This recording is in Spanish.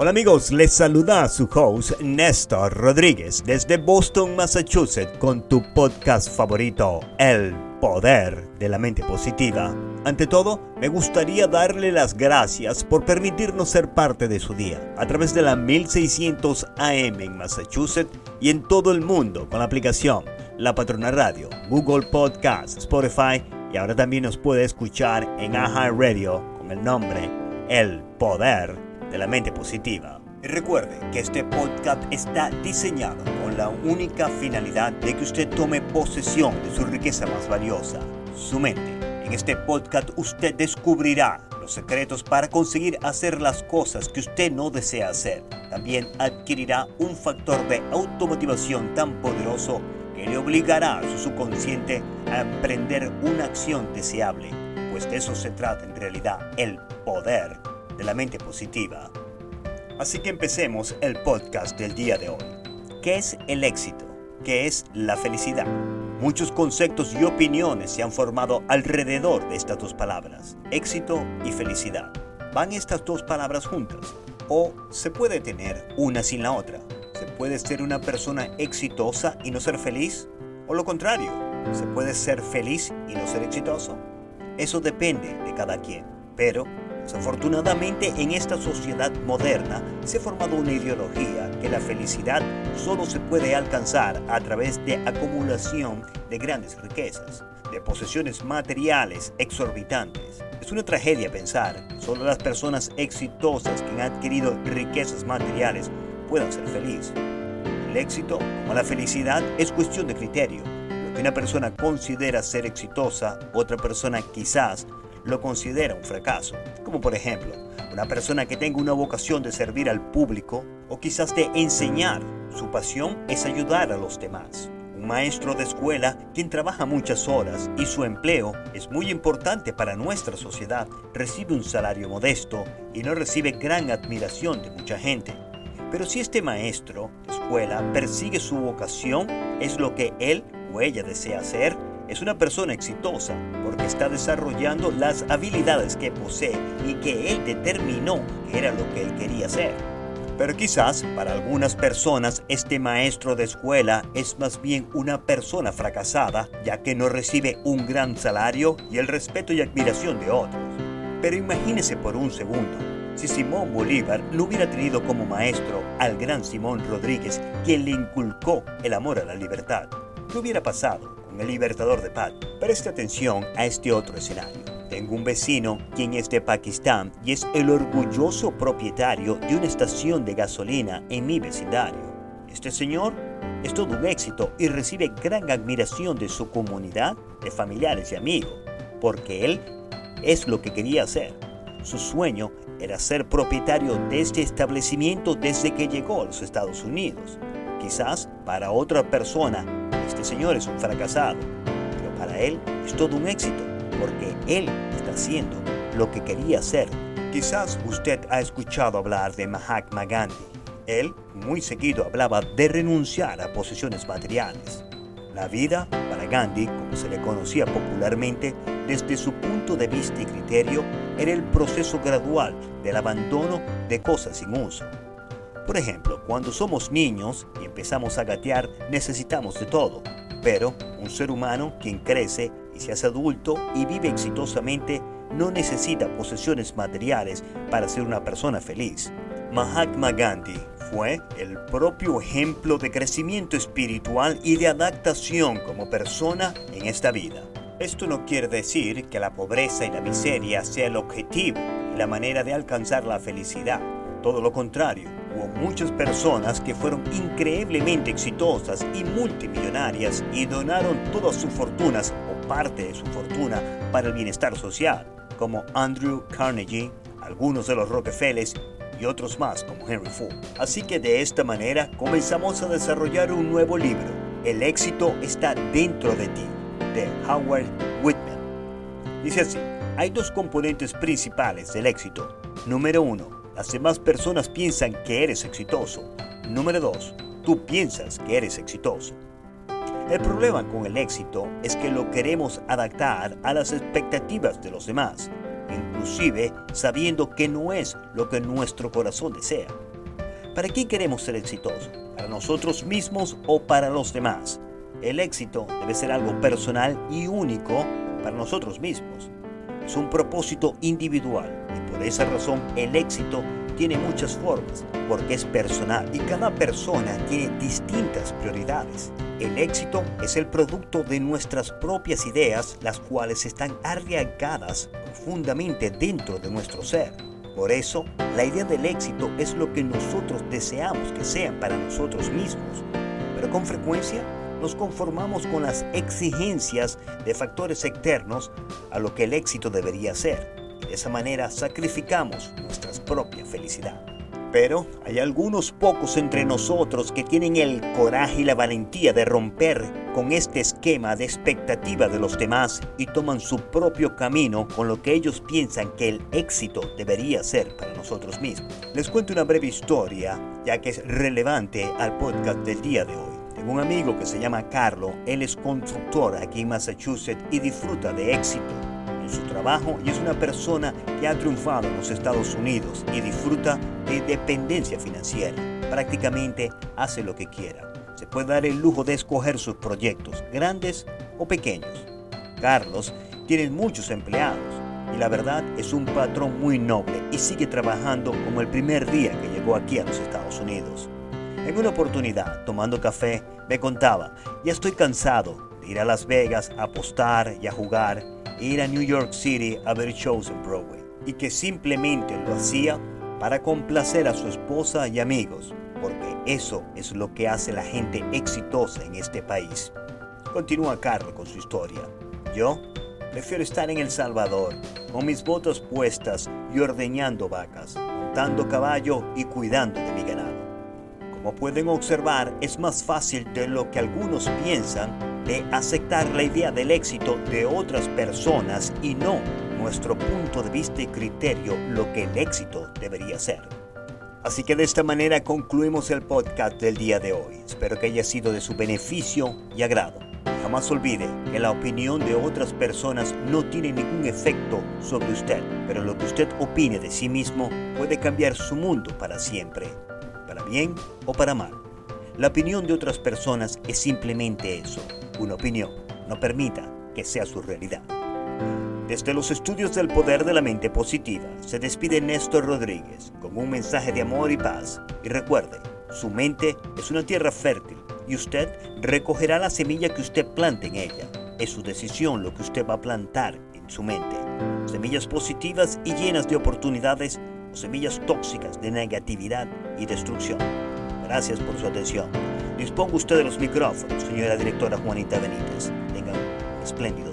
Hola amigos, les saluda su host Néstor Rodríguez desde Boston, Massachusetts con tu podcast favorito, El Poder de la Mente Positiva. Ante todo, me gustaría darle las gracias por permitirnos ser parte de su día a través de la 1600 AM en Massachusetts y en todo el mundo con la aplicación La Patrona Radio, Google Podcast, Spotify y ahora también nos puede escuchar en Radio con el nombre El Poder de la mente positiva. Y recuerde que este podcast está diseñado con la única finalidad de que usted tome posesión de su riqueza más valiosa, su mente. En este podcast usted descubrirá los secretos para conseguir hacer las cosas que usted no desea hacer. También adquirirá un factor de automotivación tan poderoso que le obligará a su subconsciente a emprender una acción deseable, pues de eso se trata en realidad el poder de la mente positiva. Así que empecemos el podcast del día de hoy. ¿Qué es el éxito? ¿Qué es la felicidad? Muchos conceptos y opiniones se han formado alrededor de estas dos palabras, éxito y felicidad. ¿Van estas dos palabras juntas? ¿O se puede tener una sin la otra? ¿Se puede ser una persona exitosa y no ser feliz? ¿O lo contrario? ¿Se puede ser feliz y no ser exitoso? Eso depende de cada quien, pero Desafortunadamente en esta sociedad moderna se ha formado una ideología que la felicidad solo se puede alcanzar a través de acumulación de grandes riquezas, de posesiones materiales exorbitantes. Es una tragedia pensar que solo las personas exitosas que han adquirido riquezas materiales puedan ser felices. El éxito, como la felicidad, es cuestión de criterio. Lo que una persona considera ser exitosa, otra persona quizás lo considera un fracaso. Como por ejemplo, una persona que tenga una vocación de servir al público o quizás de enseñar. Su pasión es ayudar a los demás. Un maestro de escuela quien trabaja muchas horas y su empleo es muy importante para nuestra sociedad, recibe un salario modesto y no recibe gran admiración de mucha gente. Pero si este maestro de escuela persigue su vocación, es lo que él o ella desea hacer, es una persona exitosa porque está desarrollando las habilidades que posee y que él determinó que era lo que él quería hacer. Pero quizás para algunas personas este maestro de escuela es más bien una persona fracasada ya que no recibe un gran salario y el respeto y admiración de otros. Pero imagínese por un segundo, si Simón Bolívar no hubiera tenido como maestro al gran Simón Rodríguez, quien le inculcó el amor a la libertad, ¿qué hubiera pasado? El libertador de Pat. Preste atención a este otro escenario. Tengo un vecino quien es de Pakistán y es el orgulloso propietario de una estación de gasolina en mi vecindario. Este señor es todo un éxito y recibe gran admiración de su comunidad, de familiares y amigos, porque él es lo que quería hacer. Su sueño era ser propietario de este establecimiento desde que llegó a los Estados Unidos. Quizás para otra persona este señor es un fracasado, pero para él es todo un éxito, porque él está haciendo lo que quería hacer. Quizás usted ha escuchado hablar de Mahatma Gandhi. Él muy seguido hablaba de renunciar a posesiones materiales. La vida para Gandhi, como se le conocía popularmente, desde su punto de vista y criterio, era el proceso gradual del abandono de cosas sin uso. Por ejemplo, cuando somos niños y empezamos a gatear, necesitamos de todo. Pero un ser humano quien crece y se hace adulto y vive exitosamente no necesita posesiones materiales para ser una persona feliz. Mahatma Gandhi fue el propio ejemplo de crecimiento espiritual y de adaptación como persona en esta vida. Esto no quiere decir que la pobreza y la miseria sea el objetivo y la manera de alcanzar la felicidad. Todo lo contrario, hubo muchas personas que fueron increíblemente exitosas y multimillonarias y donaron todas sus fortunas o parte de su fortuna para el bienestar social, como Andrew Carnegie, algunos de los Rockefellers y otros más como Henry Ford. Así que de esta manera comenzamos a desarrollar un nuevo libro, El éxito está dentro de ti, de Howard Whitman. Dice así, hay dos componentes principales del éxito. Número uno, las demás personas piensan que eres exitoso. Número 2. Tú piensas que eres exitoso. El problema con el éxito es que lo queremos adaptar a las expectativas de los demás, inclusive sabiendo que no es lo que nuestro corazón desea. ¿Para quién queremos ser exitosos? ¿Para nosotros mismos o para los demás? El éxito debe ser algo personal y único para nosotros mismos. Es un propósito individual por esa razón el éxito tiene muchas formas porque es personal y cada persona tiene distintas prioridades. El éxito es el producto de nuestras propias ideas, las cuales están arraigadas profundamente dentro de nuestro ser. Por eso, la idea del éxito es lo que nosotros deseamos que sean para nosotros mismos. Pero con frecuencia nos conformamos con las exigencias de factores externos a lo que el éxito debería ser. De esa manera sacrificamos nuestra propia felicidad. Pero hay algunos pocos entre nosotros que tienen el coraje y la valentía de romper con este esquema de expectativa de los demás y toman su propio camino con lo que ellos piensan que el éxito debería ser para nosotros mismos. Les cuento una breve historia ya que es relevante al podcast del día de hoy. Tengo un amigo que se llama Carlo, él es constructor aquí en Massachusetts y disfruta de éxito su trabajo y es una persona que ha triunfado en los Estados Unidos y disfruta de dependencia financiera. Prácticamente hace lo que quiera. Se puede dar el lujo de escoger sus proyectos, grandes o pequeños. Carlos tiene muchos empleados y la verdad es un patrón muy noble y sigue trabajando como el primer día que llegó aquí a los Estados Unidos. En una oportunidad, tomando café, me contaba, ya estoy cansado de ir a Las Vegas a apostar y a jugar ir a New York City a ver shows en Broadway y que simplemente lo hacía para complacer a su esposa y amigos, porque eso es lo que hace la gente exitosa en este país. Continúa Carlos con su historia. Yo prefiero estar en El Salvador, con mis botas puestas y ordeñando vacas, montando caballo y cuidando de mi ganado. Como pueden observar, es más fácil de lo que algunos piensan de aceptar la idea del éxito de otras personas y no nuestro punto de vista y criterio lo que el éxito debería ser. Así que de esta manera concluimos el podcast del día de hoy. Espero que haya sido de su beneficio y agrado. Jamás olvide que la opinión de otras personas no tiene ningún efecto sobre usted, pero lo que usted opine de sí mismo puede cambiar su mundo para siempre, para bien o para mal. La opinión de otras personas es simplemente eso, una opinión. No permita que sea su realidad. Desde los estudios del poder de la mente positiva, se despide Néstor Rodríguez con un mensaje de amor y paz. Y recuerde, su mente es una tierra fértil y usted recogerá la semilla que usted plante en ella. Es su decisión lo que usted va a plantar en su mente. Semillas positivas y llenas de oportunidades o semillas tóxicas de negatividad y destrucción. Gracias por su atención. Disponga usted de los micrófonos, señora directora Juanita Benítez. Tenga un espléndido